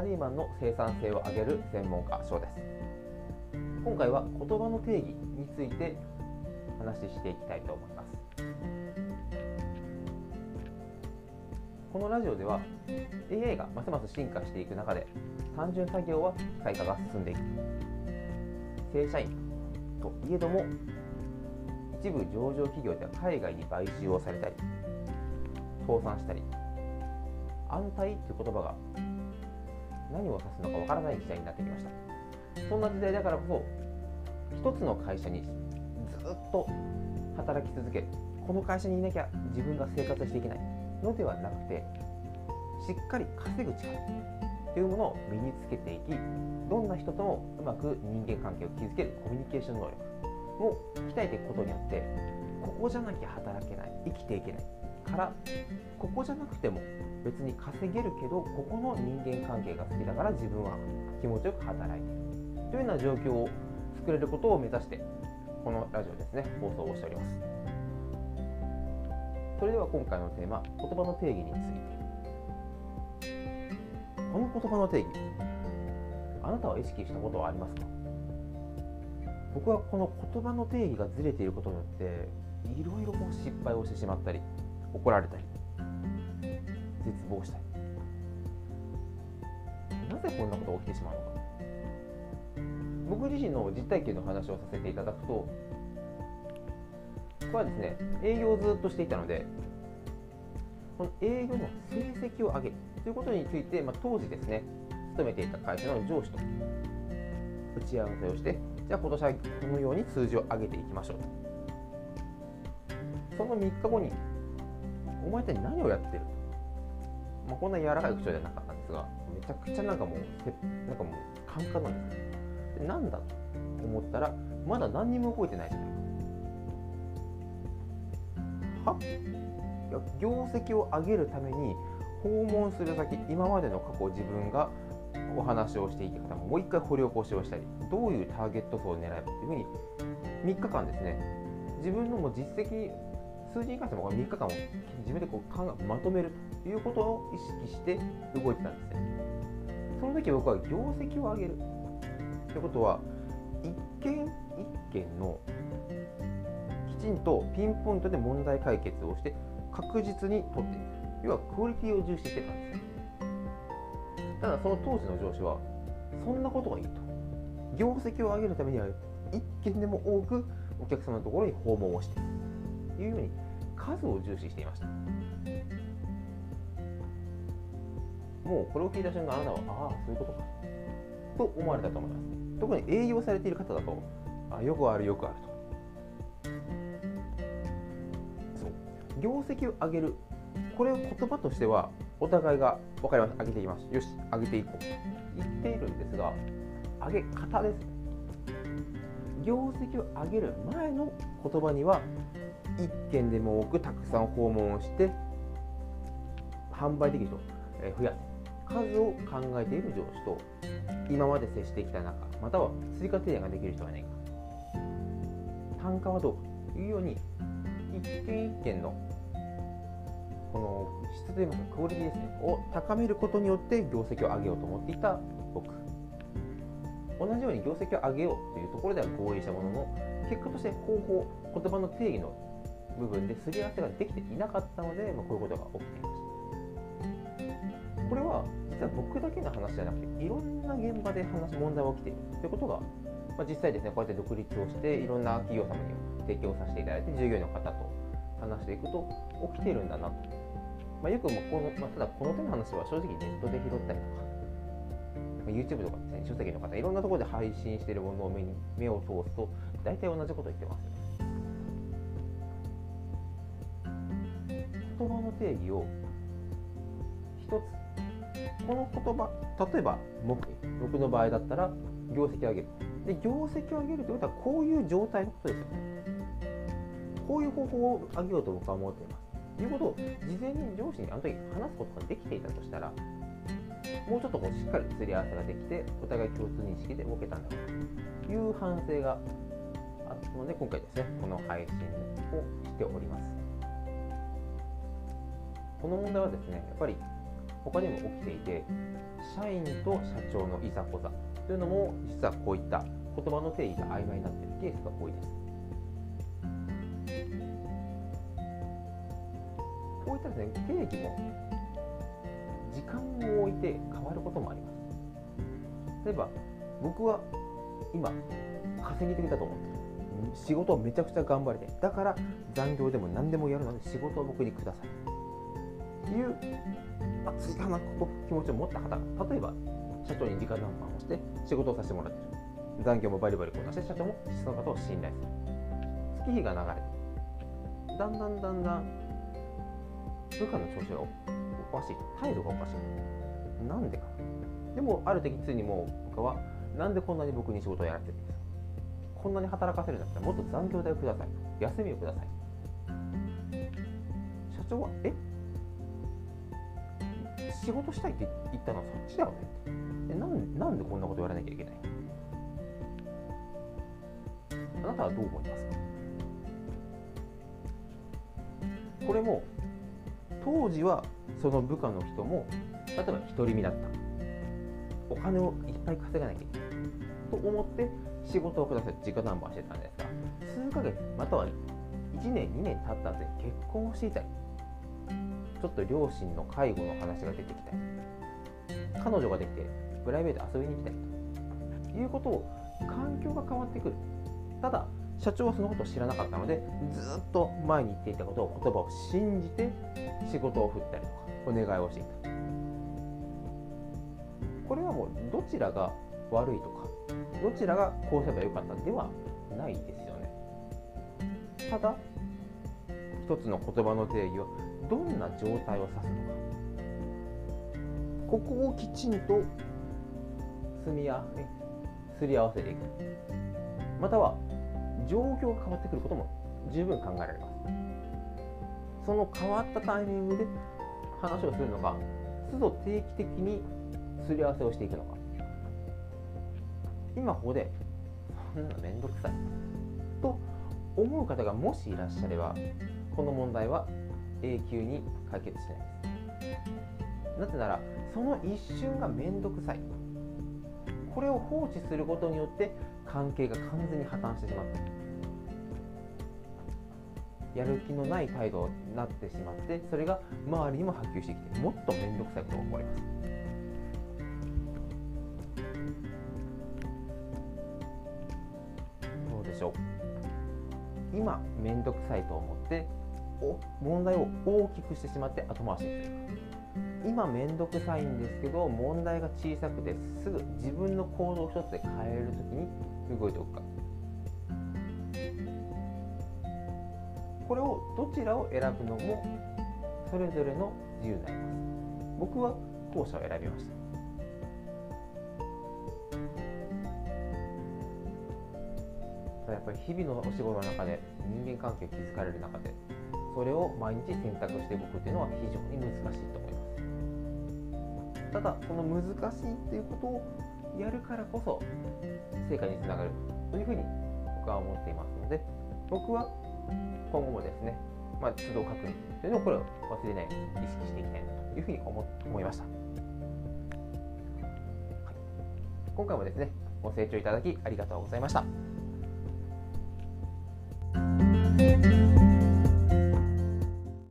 ラリーマンの生産性を上げる専門家賞です。今回は言葉の定義について話していきたいと思います。このラジオでは AI がますます進化していく中で単純作業は機械化が進んでいく。正社員といえども一部上場企業では海外に買収をされたり倒産したり安泰という言葉が何を指すのかわからない時代になってきました。そんな時代だからこそ一つの会社にずっと働き続けるこの会社にいなきゃ自分が生活していけないのではなくてしっかり稼ぐ力というものを身につけていきどんな人ともうまく人間関係を築けるコミュニケーション能力を鍛えていくことによってここじゃなきゃ働けない生きていけないからここじゃなくても別に稼げるけどここの人間関係が好きだから自分は気持ちよく働いている。というような状況を作れることを目指してこのラジオですね放送をしております。それでは今回のテーマ言葉の定義について。この言葉の定義あなたは意識したことはありますか？僕はこの言葉の定義がずれていることによっていろいろ失敗をしてしまったり怒られたり絶望したり。なぜこんなことが起きてしまうのか。僕自身の実体験の話をさせていただくとこれはですね営業をずっとしていたのでこの営業の成績を上げるということについて、まあ、当時ですね勤めていた会社の上司と打ち合わせをしてじゃあ今年はこのように数字を上げていきましょうその3日後にお前って何をやってる？まあ、こんな柔らかい口調じゃなかったんですがめちゃくちゃなんかもうなんかもうカンカンなんですでなんだと思ったらまだ何にも動いてないじゃない。かはいや業績を上げるために訪問する先今までの過去自分がお話をしていた方ももう一回掘り起こしをしたりどういうターゲット層を狙えばというふうに3日間ですね。自分のも実績数字に関しても3日間を自分でこう考えまとめるということを意識して動いてたんですね。その時僕は業績を上げるということは一件一件のきちんとピンポイントで問題解決をして確実に取っていく要はクオリティを重視してたんですね。ただその当時の上司はそんなことがいいと業績を上げるためには一件でも多くお客様のところに訪問をしていうように数を重視していました。もうこれを聞いた瞬間あなたはああそういうことか。と思われたと思います。特に営業されている方だとあよくあるよくあると。そう。業績を上げるこれを言葉としてはお互いが分かります。上げていきます。よし上げていこう。言っているんですが上げ方です。業績を上げる前の言葉には1件でも多くたくさん訪問をして販売できる人を増やす。数を考えている上司と今まで接してきた中または追加提案ができる人がいないか。単価はどうかというように一件一件のこの質といいますかクオリティですねを高めることによって業績を上げようと思っていた僕。同じように業績を上げようというところでは合意したものの結果として方法言葉の定義の部分ですり合わせができていなかったので、まあ、こういうことが起きていました。これは実は僕だけの話じゃなくていろんな現場で話問題が起きているということが、まあ、実際ですねこうやって独立をしていろんな企業様に提供させていただいて従業員の方と話していくと起きているんだなと、まあ、よくもこの、まあ、ただこの手の話は正直ネットで拾ったりとか YouTube とかですね書籍の方いろんなところで配信しているものを目に目を通すと大体同じこと言ってますよ言葉の定義を一つこの言葉例えば目僕の場合だったら業績を上げる。で業績を上げるということはこういう状態のことですよね。こういう方法を上げようと僕は思っています。ということを事前に上司にあの時話すことができていたとしたらもうちょっとこうしっかりすり合わせができてお互い共通認識で動けたんだろうという反省があったので今回ですねこの配信をしております。この問題はですねやっぱり他にも起きていて社員と社長のいざこざというのも実はこういった言葉の定義が曖昧になっているケースが多いです。こういったですね定義も時間を置いて変わることもあります。例えば僕は今稼ぎてきたと思ってる。仕事をめちゃくちゃ頑張りたい。だから残業でも何でもやるので仕事を僕にください。いう熱いかなここ気持ちを持った方が例えば社長に直談判をして仕事をさせてもらってる。残業もバリバリこなして社長もその方を信頼する。月日が流れてだんだんだんだん部下の調子がおかしい。態度がおかしい。なんでか。でもある時ついにもう部下はなんでこんなに僕に仕事をやらせてるんですか。こんなに働かせるんだったらもっと残業代をください休みをください社長はえ？仕事したいって言ったのはそっちだよね。えなんなんでこんなこと言われなきゃいけないあなたはどう思いますか？これも当時はその部下の人も例えば独り身だった。お金をいっぱい稼がなきゃいけない。と思って仕事をください直談判してたんですが数ヶ月または1年2年経った後で結婚をしていたり。ちょっと両親の介護の話が出てきたり彼女ができてプライベート遊びに来たりということを環境が変わってくる。ただ社長はそのことを知らなかったのでずっと前に言っていたことを言葉を信じて仕事を振ったりとかお願いをしていた。これはもうどちらが悪いとかどちらがこうすればよかったではないですよね。ただ一つの言葉の定義はどんな状態を指すのか。ここをきちんと積み合わせすり合わせていく。または状況が変わってくることも十分考えられます。その変わったタイミングで話をするのか都度定期的にすり合わせをしていくのか。今ここでそんなのめんどくさい。と思う方がもしいらっしゃればこの問題は永久に解決しないですなぜならその一瞬がめんどくさい。これを放置することによって関係が完全に破綻してしまった。やる気のない態度になってしまってそれが周りにも波及してきてもっと面倒くさいことが起こります。どうでしょう？今面倒くさいと思って問題を大きくしてしまって後回しにする。今面倒くさいんですけど問題が小さくてすぐ自分の行動一つで変えれる時に動いておくか。これをどちらを選ぶのもそれぞれの自由になります。僕は後者を選びました。やっぱり日々のお仕事の中で人間関係を築かれる中でそれを毎日選択していくっていうのは非常に難しいと思います。ただその難しいということをやるからこそ成果につながるというふうに僕は思っていますので僕は今後もですね、まあ、都度確認というのをこれを忘れないように意識していきたいなというふうに思思いました、はい、今回もですねご清聴いただきありがとうございました。